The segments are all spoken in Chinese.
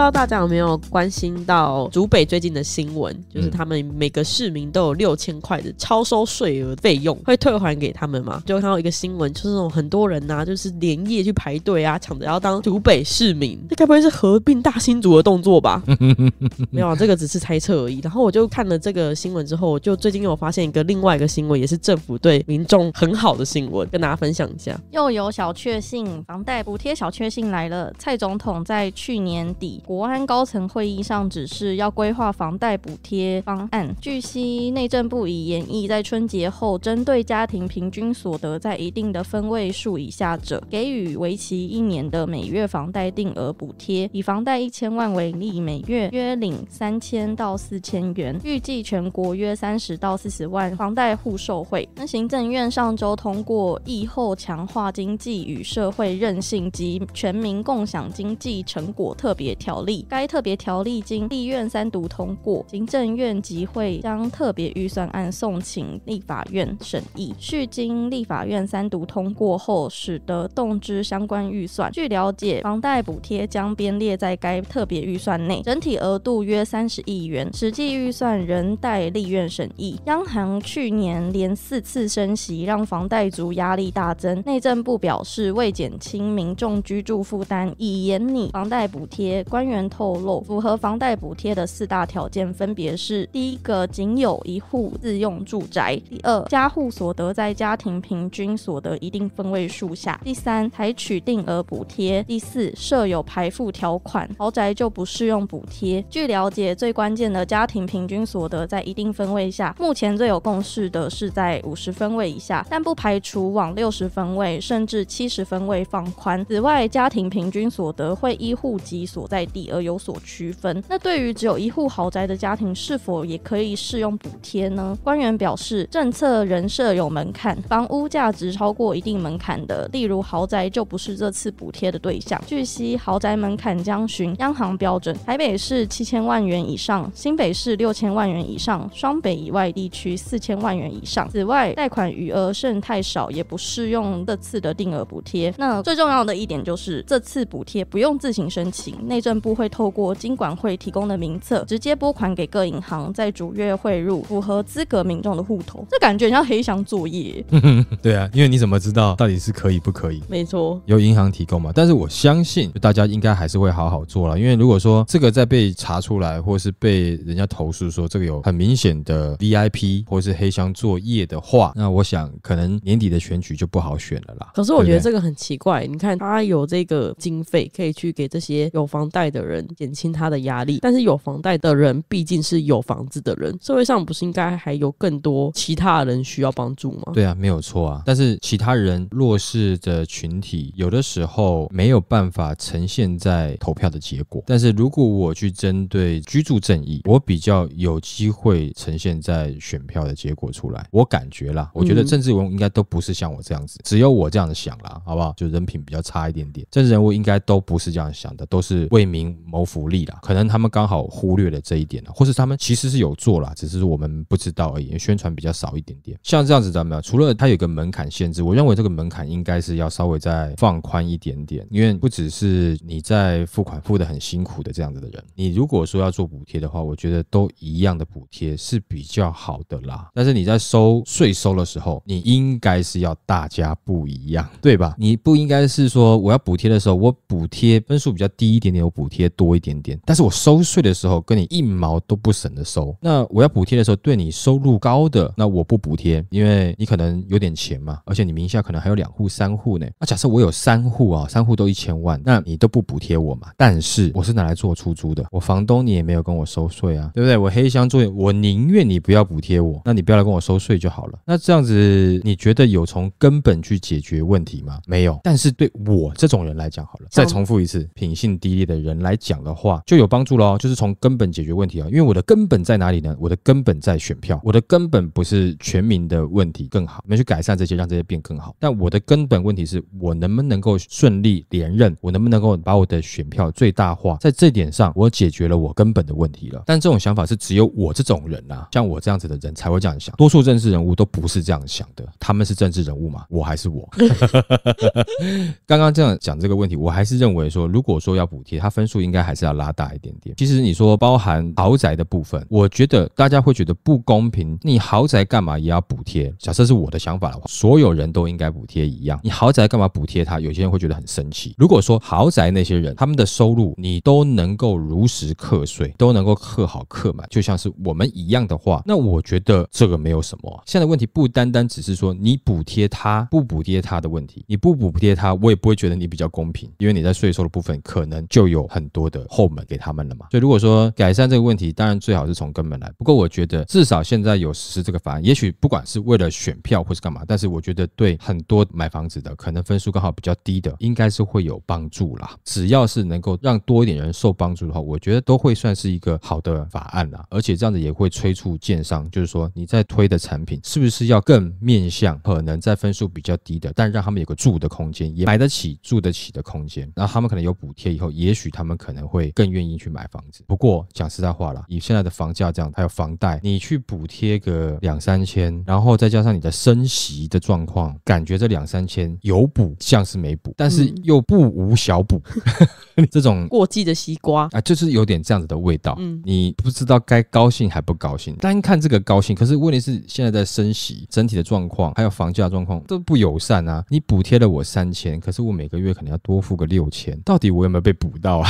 知道大家有没有关心到竹北最近的新闻？就是嗯他们每个市民都有六千块的超收税额费用，会退还给他们嘛？就看到一个新闻，就是那种很多人呐、就是连夜去排队啊，抢着要当竹北市民。这该不会是合并大新竹的动作吧？没有啊，这个只是猜测而已。然后我就看了这个新闻之后，我就最近又有发现一个另外一个新闻，也是政府对民众很好的新闻，跟大家分享一下。又有小确幸，房贷补贴小确幸来了。蔡总统在去年底国安高层会议上指示，要规划房贷补贴方案。据悉，内政部已研议在春节后，针对家庭平均所得在一定的分位数以下者，给予为期一年的每月房贷定额补贴。以房贷一千万为例，每月约领三千到四千元，预计全国约三十到四十万房贷户受惠。那行政院上周通过疫后强化经济与社会韧性及全民共享经济成果特别条例，该特别条例经立院三读通过，行政院集会将特别预算案送请立法院审议，续经立法院三读通过后，使得动之相关预算。据了解，房贷补贴将编列在该特别预算内，整体额度约三十亿元，实际预算仍待立院审议。央行去年连四次升息，让房贷族压力大增。内政部表示，为减轻民众居住负担，已严拟房贷补贴。官员透露，符合房贷补贴的四大条件分别是：第一个，仅有一户自用住宅；第二，家户所得在家庭平均所得一定分位数下；第三，采取定额补贴；第四，设有排付条款，豪宅就不适用补贴。据了解，最关键的家庭平均所得在一定分位下，目前最有共识的是在五十分位以下，但不排除往六十分位甚至七十分位放宽。此外，家庭平均所得会依户籍所在地而有所区分。那对于只有一户豪宅的家庭，是否也可以适用补贴呢？官员表示，政策人设有门槛，房屋价值超过一定门槛的，例如豪宅就不是这次补贴的对象。据悉，豪宅门槛将循央行标准，台北市七千万元以上，新北市六千万元以上，双北以外地区四千万元以上。此外，贷款余额剩太少，也不适用这次的定额补贴。那最重要的一点就是，这次补贴不用自行申请，内政部会透过金管会提供的名册，直接拨款给各银行，在逐月汇入符合资格民众的户头。这感觉很像黑箱作业。对啊，因为你怎么知道到底是可以不可以？没错，由银行提供嘛，但是我相信大家应该还是会好好做了，因为如果说这个在被查出来，或是被人家投诉说这个有很明显的 VIP 或是黑箱作业的话，那我想可能年底的选举就不好选了啦。可是我觉得这个很奇怪，你看他有这个经费可以去给这些有房贷的人减轻他的压力，但是有房贷的人毕竟是有房子的人，社会上不是应该还有更多其他人需要帮助吗？对啊，没有错啊。但是其他人弱势的群体，有的时候没有办法呈现在投票的结果。但是如果我去针对居住正义，我比较有机会呈现在选票的结果出来。我感觉啦，我觉得嗯政治人物应该都不是像我这样子，只有我这样子想啦，好不好？就人品比较差一点点，政治人物应该都不是这样想的，都是为民谋福利啦。可能他们刚好忽略了这一点了，或是他们其实是有做啦，只是我们不知道而已，宣传比较少一点点。像这样子，咱们除了它有个门槛限制，我认为这个门槛应该是要稍微再放宽一点点，因为不只是你在付款付的很辛苦的这样子的人，你如果说要做补贴的话，我觉得都一样的补贴是比较好的啦。但是你在收税收的时候，你应该是要大家不一样，对吧？你不应该是说我要补贴的时候，我补贴分数比较低一点点，我补贴多一点点，但是我收税的时候跟你一毛都不省的收。那我要补贴的时候，对你收入高的，那我不补贴，因为你可能有点钱嘛，而且你名下可能还有两户、三户呢。那假设我有三户啊，三户都一千万，那你都不补贴我嘛？但是我是拿来做出租的，我房东你也没有跟我收税啊，对不对？我黑箱作业，我宁愿你不要补贴我，那你不要来跟我收税就好了。那这样子，你觉得有从根本去解决问题吗？没有。但是对我这种人来讲，好了，再重复一次，品性低劣的人来讲的话，就有帮助喽，就是从根本解决问题啊。因为我的根本在哪里呢？我的根本在选票，我的根本不是全民的问题更好，我们去改善这些，让这些变更好。但我的根本问题是我能不能够顺利连任，我能不能够把我的选票最大化，在这点上我解决了我根本的问题了。但这种想法是只有我这种人啊，像我这样子的人才会这样想，多数政治人物都不是这样想的。他们是政治人物嘛？我还是我。刚刚这样讲这个问题，我还是认为说，如果说要补贴，它分数应该还是要拉大一点点。其实你说包含豪宅的部分，我觉得大家会觉得不公平。你豪宅干嘛也要补贴？假设是我的想法的话，所有人都应该补贴一样。你豪宅干嘛补贴他？有些人会觉得很生气。如果说豪宅那些人他们的收入你都能够如实课税，都能够课好课满，就像是我们一样的话，那我觉得这个没有什么。现在问题不单单只是说你补贴他不补贴他的问题，你不补贴他，我也不会觉得你比较公平，因为你在税收的部分可能就有很多的后门给他们了嘛。所以如果说改善这个问题，当然最好是从根本来。不过我觉得至少现在有实施这个法案，也许不管是为了选票或是干嘛，但是我觉得对很多买房子的可能分数刚好比较低的，应该是会有帮助啦。只要是能够让多一点人受帮助的话，我觉得都会算是一个好的法案啦。而且这样子也会催促建商，就是说你在推的产品是不是要更面向可能在分数比较低的，但让他们有个住的空间，也买得起住得起的空间，然后他们可能有补贴以后，也许他们可能会更愿意去买房子。不过讲实在话啦，以现在的房价这样，还有房贷，你去补贴个两三千，然后再加上你的升息的状况，感觉这两三千有补像是没补，但是又不无小补，这种过季的西瓜，啊，就是有点这样子的味道。嗯你不知道该高兴还不高兴，单看这个高兴，可是问题是现在在升息，整体的状况还有房价状况都不友善啊。你补贴了我三千，可是我每个月可能要多付个六千，到底我有没有被补到啊？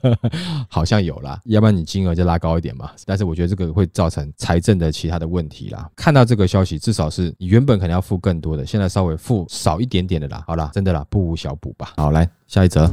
好像有啦，要不然你金额就拉高一点嘛。但是我觉得这个会造成财政的其他的问题啦。看到这个消息，至少是你原本可能要付更多的，现在稍微付少一点点的啦。好啦，真的啦，不无小补吧。好，来下一则。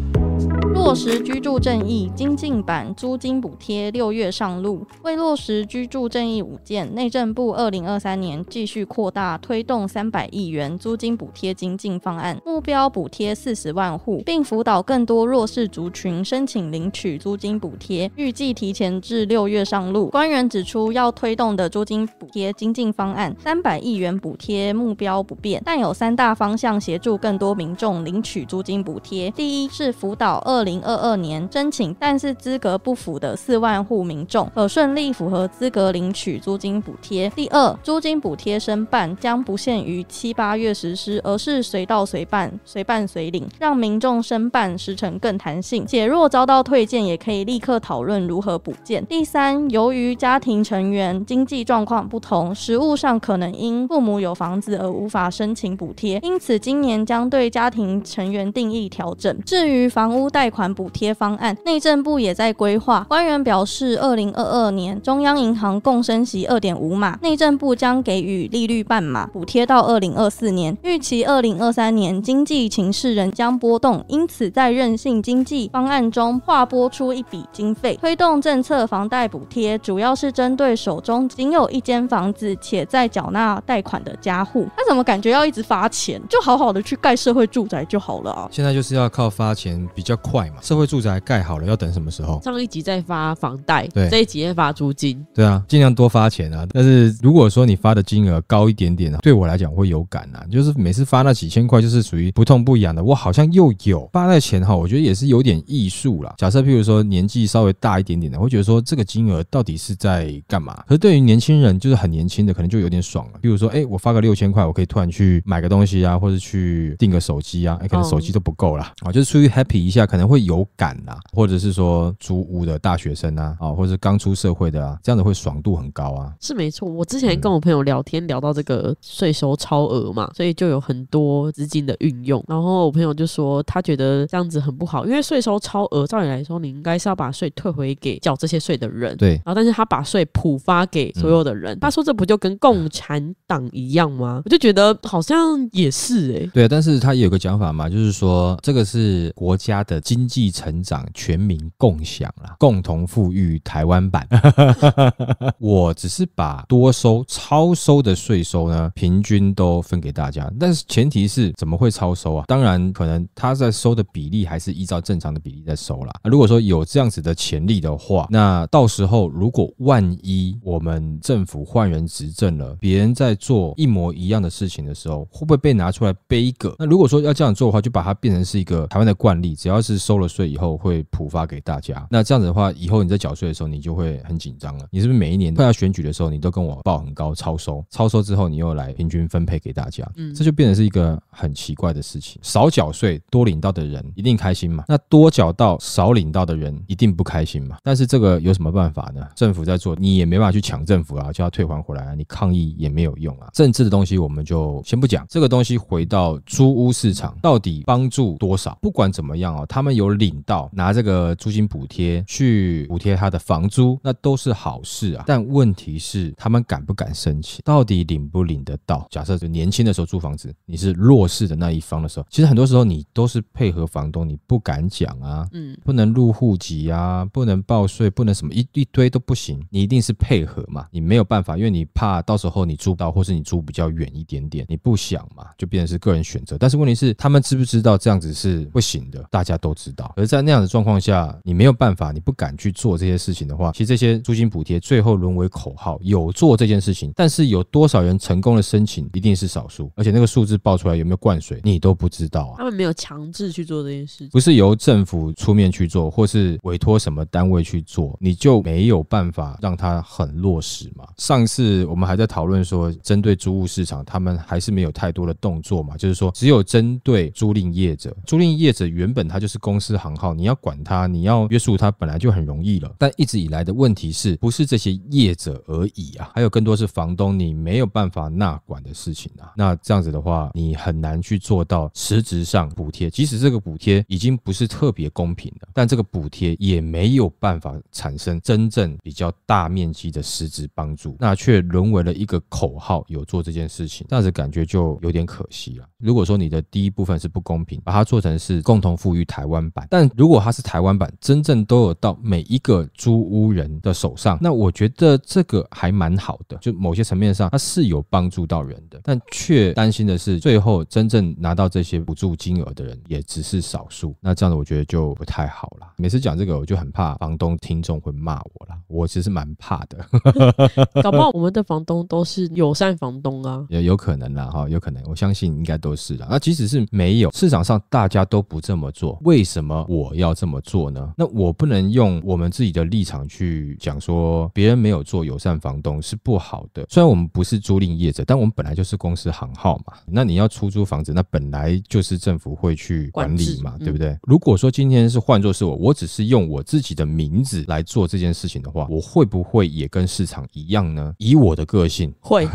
落实居住正义精进版租金补贴六月上路。为落实居住正义五件，内政部二零二三年继续扩大推动三百亿元租金补贴精进方案，目标补贴四十万户，并辅导更多弱势族群申请领取租金补贴，预计提前至六月上路。官员指出，要推动的租金补贴精进方案三百亿元补贴目标不变，但有三大方向协助更多民众领取租金补贴。第一是辅导二零二二年申请但是资格不符的四万户民众，可顺利符合资格领取租金补贴。第二，租金补贴申办将不限于七八月实施，而是随到随办、随办随领，让民众申办时程更弹性，且若遭到要退件，也可以立刻讨论如何补件。第三，由于家庭成员经济状况不同，实物上可能因父母有房子而无法申请补贴，因此今年将对家庭成员定义调整。至于房屋贷款补贴方案，内政部也在规划。官员表示，二零二二年中央银行共升息二点五码，内政部将给予利率半码补贴到二零二四年。预期二零二三年经济情势仍将波动，因此在韧性经济方案中划拨出一笔经费，推动政策房贷补贴，主要是针对手中仅有一间房子且在缴纳贷款的家户。他怎么感觉要一直发钱？就好好的去盖社会住宅就好了啊！现在就是要靠发钱比较快嘛，社会住宅盖好了要等什么时候？上一集在发房贷，对这一集在发租金，对啊，尽量多发钱啊。但是如果说你发的金额高一点点啊，对我来讲会有感啊。就是每次发那几千块，就是属于不痛不痒的。我好像又有发那钱哈，我觉得也是有点艺术啦。假设譬如说年纪稍微大一点点的，会觉得说这个金额到底是在干嘛？可是对于年轻人，就是很年轻的，可能就有点爽了。比如说，哎，我发个六千块，我可以突然去买个东西啊，或者去订个手机啊，哎，可能手机都不够啦，啊，就是出于 happy 一下，可能会有感啦，或者是说租屋的大学生啊，啊，或者是刚出社会的啊，这样子会爽度很高啊。是没错。我之前跟我朋友聊天，聊到这个税收超额嘛，所以就有很多资金的运用。然后我朋友就说，他觉得这样子很不好，因为税收超额，照理来说，你应该是要把税退回给缴这些税的人。对，然后，但是他把税普发给所有的人，他说这不就跟共产党一样吗？我就觉得好像也是哎、对，但是他也有个讲法嘛，就是说这个是国家的经济成长全民共享啦，共同富裕台湾版。我只是把多收、超收的税收呢，平均都分给大家，但是前提是怎么会超收啊？当然，可能他在收的比例还是依照正常的比例在收啦。如果说有这样子的潜力的话，那到时候如果万一我们政府换人执政了，别人在做一模一样的事情的时候，会不会被拿出来背个？那如果说要这样做的话，就把它变成是一个台湾的惯例，只要是收了税以后会普发给大家。那这样子的话，以后你在缴税的时候，你就会很紧张了。你是不是每一年快要选举的时候，你都跟我报很高超收？超收之后，你又来平均分配给大家，嗯这就变成是一个很奇怪的事情。少缴税多领到的人一定开心嘛？那多缴到少领到的人一定不开心嘛？但是这个有什么办法呢？政府在做，你也没办法去抢政府啊，叫他退还回来啊，你抗议也没有用啊。政治的东西我们就先不讲，这个东西回到租屋市场，到底帮助多少？不管怎么样哦，他们有领到拿这个租金补贴去补贴他的房租，那都是好事啊。但问题是，他们敢不敢申请？到底领不领得到？假设就年轻的时候租房子，你是弱势的那一方的时候，其实很多时候你都是配合房东，你不敢讲啊。嗯，不能入户籍啊，不能报税，不能什么一一堆都不行，你一定是配合嘛，你没有办法，因为你怕到时候你租不到，或是你租比较远一点点，你不想嘛，就变成是个人选择。但是问题是，他们知不知道这样子是不行的？大家都知道。而在那样的状况下，你没有办法，你不敢去做这些事情的话，其实这些租金补贴最后沦为口号，有做这件事情，但是有多少人成功的申请，一定是少数，而且那个数字报出来有没有灌水，你都不知道啊。他们没有强制去做这件事情。不是由政府出面去做，或是委托什么单位去做，你就没有办法让它很落实嘛？上次我们还在讨论说，针对租屋市场，他们还是没有太多的动作嘛，就是说只有针对租赁业者，租赁业者原本他就是公司行号，你要管他，你要约束他，本来就很容易了。但一直以来的问题是不是这些业者而已啊？还有更多是房东，你没有办法纳管的事情啊。那这样子的话，你很难去做到实质上补贴，即使这个补贴已经不是特别公平但这个补贴也没有办法产生真正比较大面积的实质帮助，那却沦为了一个口号，有做这件事情，这样子感觉就有点可惜了。如果说你的第一部分是不公平，把它做成是共同富裕台湾版，但如果它是台湾版，真正都有到每一个租屋人的手上，那我觉得这个还蛮好的，就某些层面上它是有帮助到人的，但却担心的是，最后真正拿到这些补助金额的人也只是少数，那这样子我觉得就不太好了。每次讲这个，我就很怕房东听众会骂我啦，我其实蛮怕的。搞不好我们的房东都是友善房东啊。也有可能啦，哈，有可能，我相信应该都是啦。那即使是没有，市场上大家都不这么做，为什么我要这么做呢？那我不能用我们自己的立场去讲说别人没有做友善房东是不好的。虽然我们不是租赁业者，但我们本来就是公司行号嘛。那你要出租房子，那本来就是政府会去管理嘛，对不对？如果说今天是换作是我，我只是用我自己的名字来做这件事情的话，我会不会也跟市场一样呢？以我的个性，会，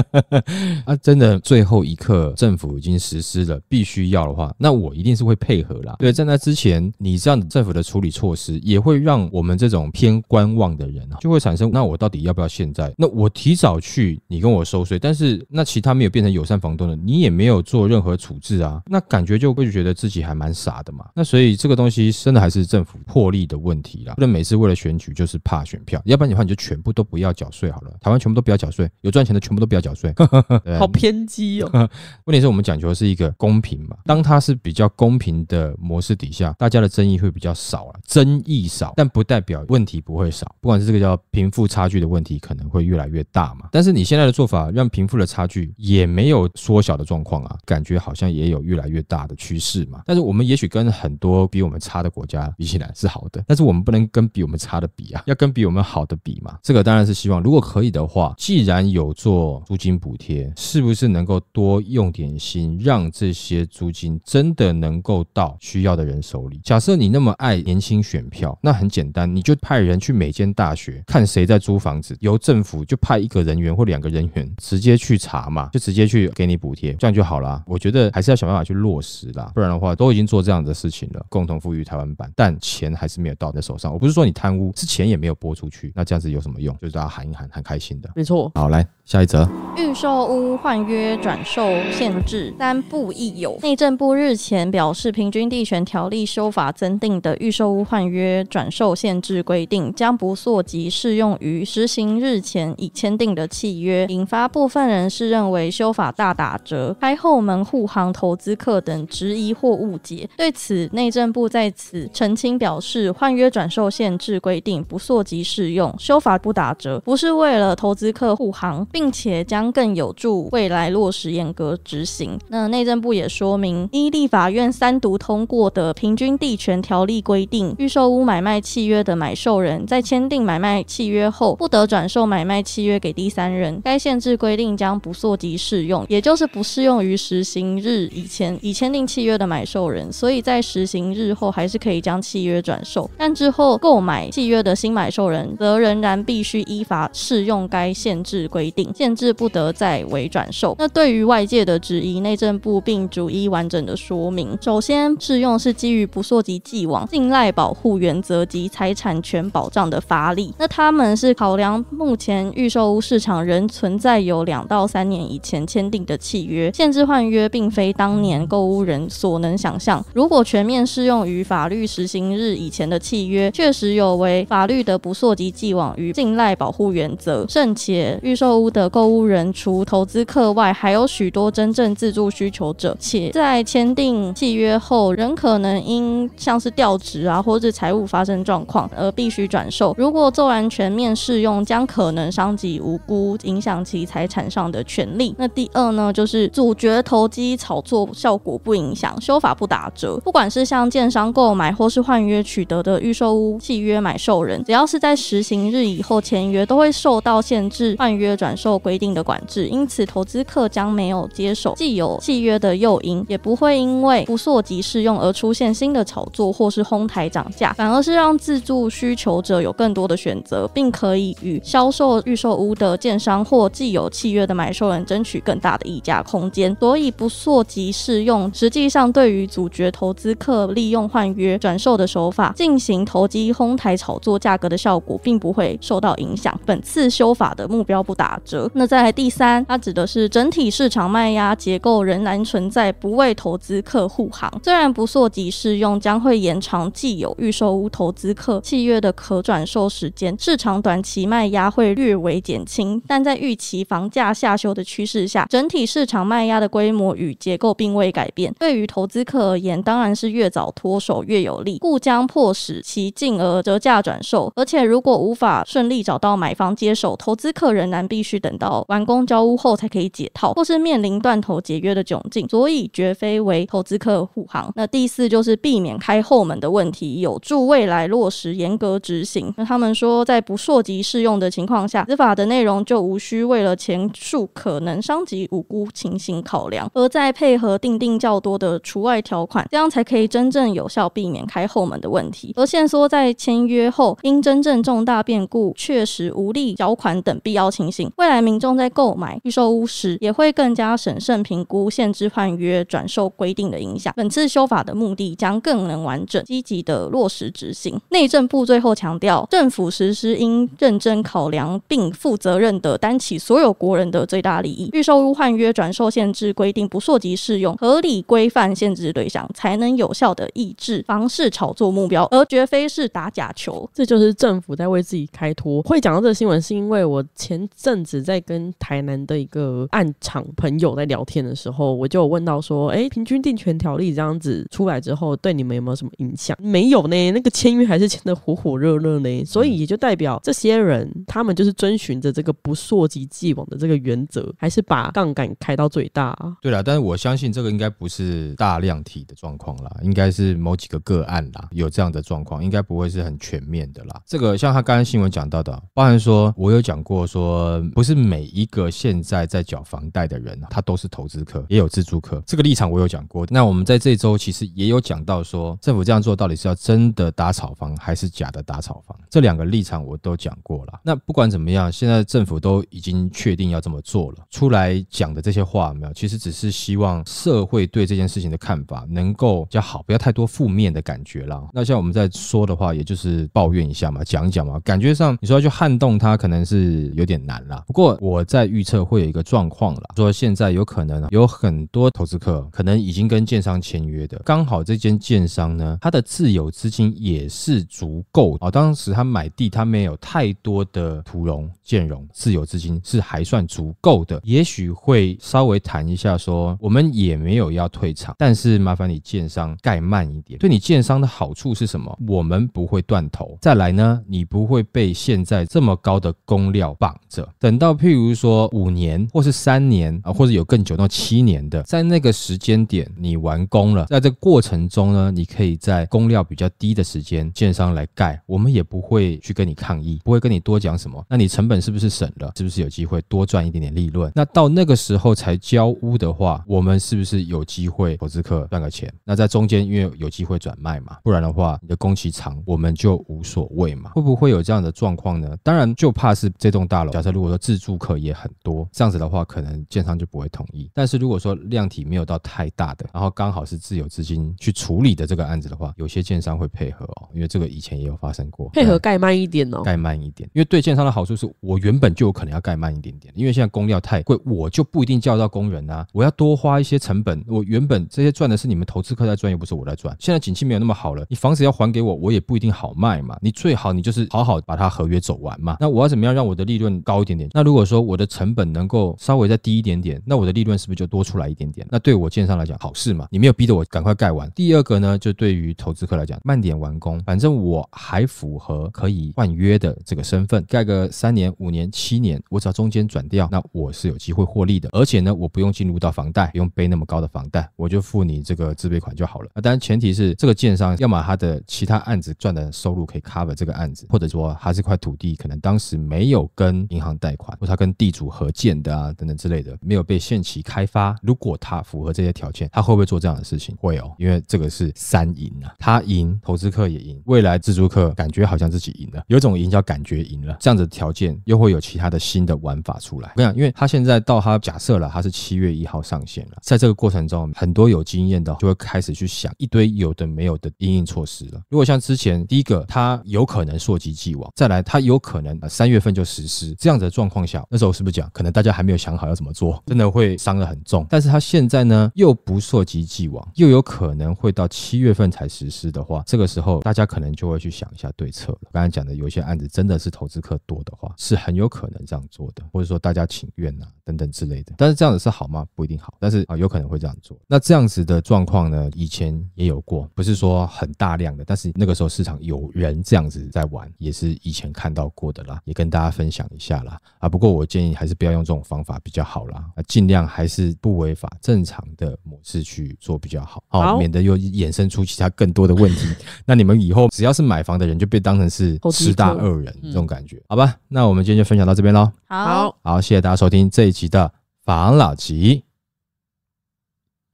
啊，真的最后一刻政府已经实施了，必须要的话，那我一定是会配合啦。对，在那之前，你这样的政府的处理措施，也会让我们这种偏观望的人啊，就会产生，那我到底要不要现在？那我提早去，你跟我收税，但是那其他没有变成友善房东的，你也没有做任何处置啊，那感觉就会觉得自己还蛮傻的嘛。那所以这个东西真的还是政府魄力的问题啦，不能每次为了选举就是怕选票，要不然的话你就全部都不要缴税好了，台湾全部都不要缴税，有赚钱的全部都不要缴税。好偏激哦。问题是我们讲求的是一个公平嘛，当它是比较公平的模式底下，大家的争议会比较少了，争议少，但不代表问题不会少。不管是这个叫贫富差距的问题，可能会越来越大嘛。但是你现在的做法，让贫富的差距也没有缩小的状况啊，感觉好像也有越来越大的趋势嘛。但是我们也许跟很多比我们差的国家比起来是好的，但是我们不能跟比我们差的比啊，要跟比我们好的比嘛。这个当然是希望，如果可以的话，既然有做租金补贴，是不是能够多用点心，让这些租金真的能够到需要的人手里？假设你那么爱年轻选票，那很简单，你就派人去每间大学看谁在租房子，由政府就派一个人员或两个人员直接去查嘛，就直接去给你补贴，这样就好啦。我觉得还是要想办法去落实啦，不然的话都已经做这样的事情了，共同富裕台湾版，但钱还是没有到你的手上。我不是说你贪污，是钱也没有拨出去，那这样子有什么用？就是大家喊一喊，很开心的。没错，好，来下一则。预售屋换约转售限制三不一有。内政部日前表示，平平均地权条例修法增订的预售屋换约转售限制规定，将不溯及适用于实行日前已签订的契约，引发部分人士认为修法大打折、开后门护航投资客等质疑或误解。对此，内政部在此澄清表示，换约转售限制规定不溯及适用，修法不打折，不是为了投资客护航，并且将更有助未来落实严格执行。那内政部也说明，依立法院三读通过的平均地权条例规定，预售屋买卖契约的买受人在签订买卖契约后，不得转售买卖契约给第三人。该限制规定将不溯及适用，也就是不适用于实行日以前已签订契约的买受人。所以在实行日后，还是可以将契约转售，但之后购买契约的新买受人，则仍然必须依法适用该限制规定，限制不得再为转售。那对于外界的质疑，内政部并逐一完整的说明。首先，适用是基于不溯及既往、信赖保护原则及财产权保障的法理。那他们是考量目前预售屋市场仍存在有两到三年以前签订的契约，限制换约并非当年购屋人所能想象。如果全面适用于于法律实行日以前的契约，确实有违法律的不溯及既往与信赖保护原则。甚且，预售屋的购屋人除投资客外，还有许多真正自住需求者，且在签订契约后，仍可能因像是调职啊，或者财务发生状况而必须转售。如果做完全面适用，将可能伤及无辜，影响其财产上的权利。那第二呢，就是主角投机炒作效果不影响，修法不打折。不管是像建商购买或是换约取得的预售屋契约买受人，只要是在实行日以后签约，都会受到限制换约转售规定的管制。因此，投资客将没有接手既有契约的诱因，也不会因为不溯及适用而出现新的炒作或是哄抬涨价，反而是让自住需求者有更多的选择，并可以与销售预售屋的建商或既有契约的买受人争取更大的议价空间。所以，不溯及适用实际上对于主角投资客利用换约转售的手法进行投机哄抬炒作价格的效果，并不会受到影响。本次修法的目标不打折。那再来第三，它指的是整体市场卖压结构仍然存在，不为投资客护航。虽然不溯及适用将会延长既有预售屋投资客契约的可转售时间，市场短期卖压会略微减轻，但在预期房价下修的趋势下，整体市场卖压的规模与结构并未改变。对于投资客而言，当然是越早脱手越有利，故将迫使其进而折价转售。而且如果无法顺利找到买方接手，投资客仍然必须等到完工交屋后才可以解套，或是面临断头解约的窘境，所以绝非为投资客护航。那第四就是避免开后门的问题，有助未来落实严格执行。那他们说，在不涉及适用的情况下，司法的内容就无需为了前述可能伤及无辜情形考量，而再配合定定较多的除外条款，这样才可以真正有效避免开后门的问题。而限缩在签约后因真正重大变故确实无力缴款等必要情形，未来民众在购买预售屋时也会更加审慎评估限制换约转售规定的影响。本次修法的目的将更能完整、积极的落实执行。内政部最后强调，政府实施应认真考量并负责任的担起所有国人的最大利益。预售屋换约转售限制规定不溯及适用，合理规范限制对象，才能有效的抑房市炒作目标，而绝非是打假球。这就是政府在为自己开脱。会讲到这个新闻，是因为我前阵子在跟台南的一个暗场朋友在聊天的时候，我就有问到说，哎，平均定权条例这样子出来之后，对你们有没有什么影响？没有呢，那个签约还是签的火火热热呢，所以也就代表这些人他们就是遵循着这个不溯及既往的这个原则，还是把杠杆开到最大。啊对了，但是我相信这个应该不是大量体的状况啦，应该是某几个个案啦，有这样的状况，应该不会是很全面的啦。这个像他刚刚新闻讲到的，包含说我有讲过说，不是每一个现在在缴房贷的人，他都是投资客，也有自住客，这个立场我有讲过。那我们在这周其实也有讲到说，政府这样做到底是要真的打炒房，还是假的打炒房？这两个立场我都讲过了。那不管怎么样，现在政府都已经确定要这么做了，出来讲的这些话没有，其实只是希望社会对这件事情的看法能够比较好，不要太多负面的感觉啦。那像我们在说的话，也就是抱怨一下嘛，讲讲嘛，感觉上你说要去撼动它，可能是有点难啦。不过我在预测会有一个状况啦，说现在有可能有很多投资客可能已经跟建商签约的，刚好这间建商呢，它的自有资金也是足够啊。当时他买地，他没有太多的土融、建融，自有资金是还算足够的，也许会稍微谈一下，说我们也没有要退场，但是麻烦你建商盖慢一对你建商的好处是什么？我们不会断头。再来呢，你不会被现在这么高的工料绑着。等到譬如说五年或是三年啊，或者有更久到七年的，在那个时间点你完工了，在这过程中呢，你可以在工料比较低的时间，建商来盖，我们也不会去跟你抗议，不会跟你多讲什么。那你成本是不是省了？是不是有机会多赚一点点利润？那到那个时候才交屋的话，我们是不是有机会投资客赚个钱？那在中间因为有机会转卖嘛，不然的话你的工期长，我们就无所谓嘛。会不会有这样的状况呢？当然就怕是这栋大楼，假设如果说自住客也很多，这样子的话，可能建商就不会同意。但是如果说量体没有到太大的，然后刚好是自有资金去处理的这个案子的话，有些建商会配合哦，因为这个以前也有发生过，配合盖慢一点哦。盖慢一点，因为对建商的好处是我原本就有可能要盖慢一点点，因为现在工料太贵，我就不一定叫到工人啊，我要多花一些成本。我原本这些赚的是你们投资客在赚，又不是我在赚。现在景气没有那么好了，你房子要还给我，我也不一定好卖嘛。你最好你就是好好把它合约走完嘛。那我要怎么样让我的利润高一点点？那如果说我的成本能够稍微再低一点点，那我的利润是不是就多出来一点点？那对我建商来讲好事嘛，你没有逼着我赶快盖完。第二个呢，就对于投资客来讲，慢点完工，反正我还符合可以换约的这个身份，盖个三年、五年、七年，我只要中间转掉，那我是有机会获利的。而且呢，我不用进入到房贷，不用背那么高的房贷，我就付你这个自备款就好了。那当然前提是这个建商要么他的其他案子赚的收入可以 cover 这个案子，或者说他这块土地可能当时没有跟银行贷款，或他跟地主合建的啊等等之类的，没有被限期开发。如果他符合这些条件，他会不会做这样的事情？会哦，因为这个是三赢啊，他赢，投资客也赢，未来自住客感觉好像自己赢了，有一种赢叫感觉赢了。这样子的条件又会有其他的新的玩法出来。我想，因为他现在到他假设了他是七月一号上线了，在这个过程中，很多有经验的就会开始去想一堆有的没有的应应措施了。如果像之前第一个，他有可能溯及既往，再来他有可能三月份就实施这样子的状况下，那时候是不是讲可能大家还没有想好要怎么做，真的会伤得很重。但是他现在呢又不溯及既往，又有可能会到七月份才实施的话，这个时候大家可能就会去想一下对策了。刚才讲的有些案子真的是投资客多的话，是很有可能这样做的，或者说大家请愿啊等等之类的。但是这样子是好吗？不一定好，但是啊有可能会这样做。那这样子的状况呢，以前也有过，不是说很大量的，但是那个时候市场有人这样子在玩，也是以前看到过的啦，也跟大家分享一下啦。啊，不过我建议还是不要用这种方法比较好啦，啊，尽量还是不违法正常的模式去做比较好，好，免得又衍生出其他更多的问题。那你们以后只要是买房的人，就被当成是十大恶人这种感觉，好吧？那我们今天就分享到这边喽。好，好，谢谢大家收听这一集的房老吉，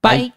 拜。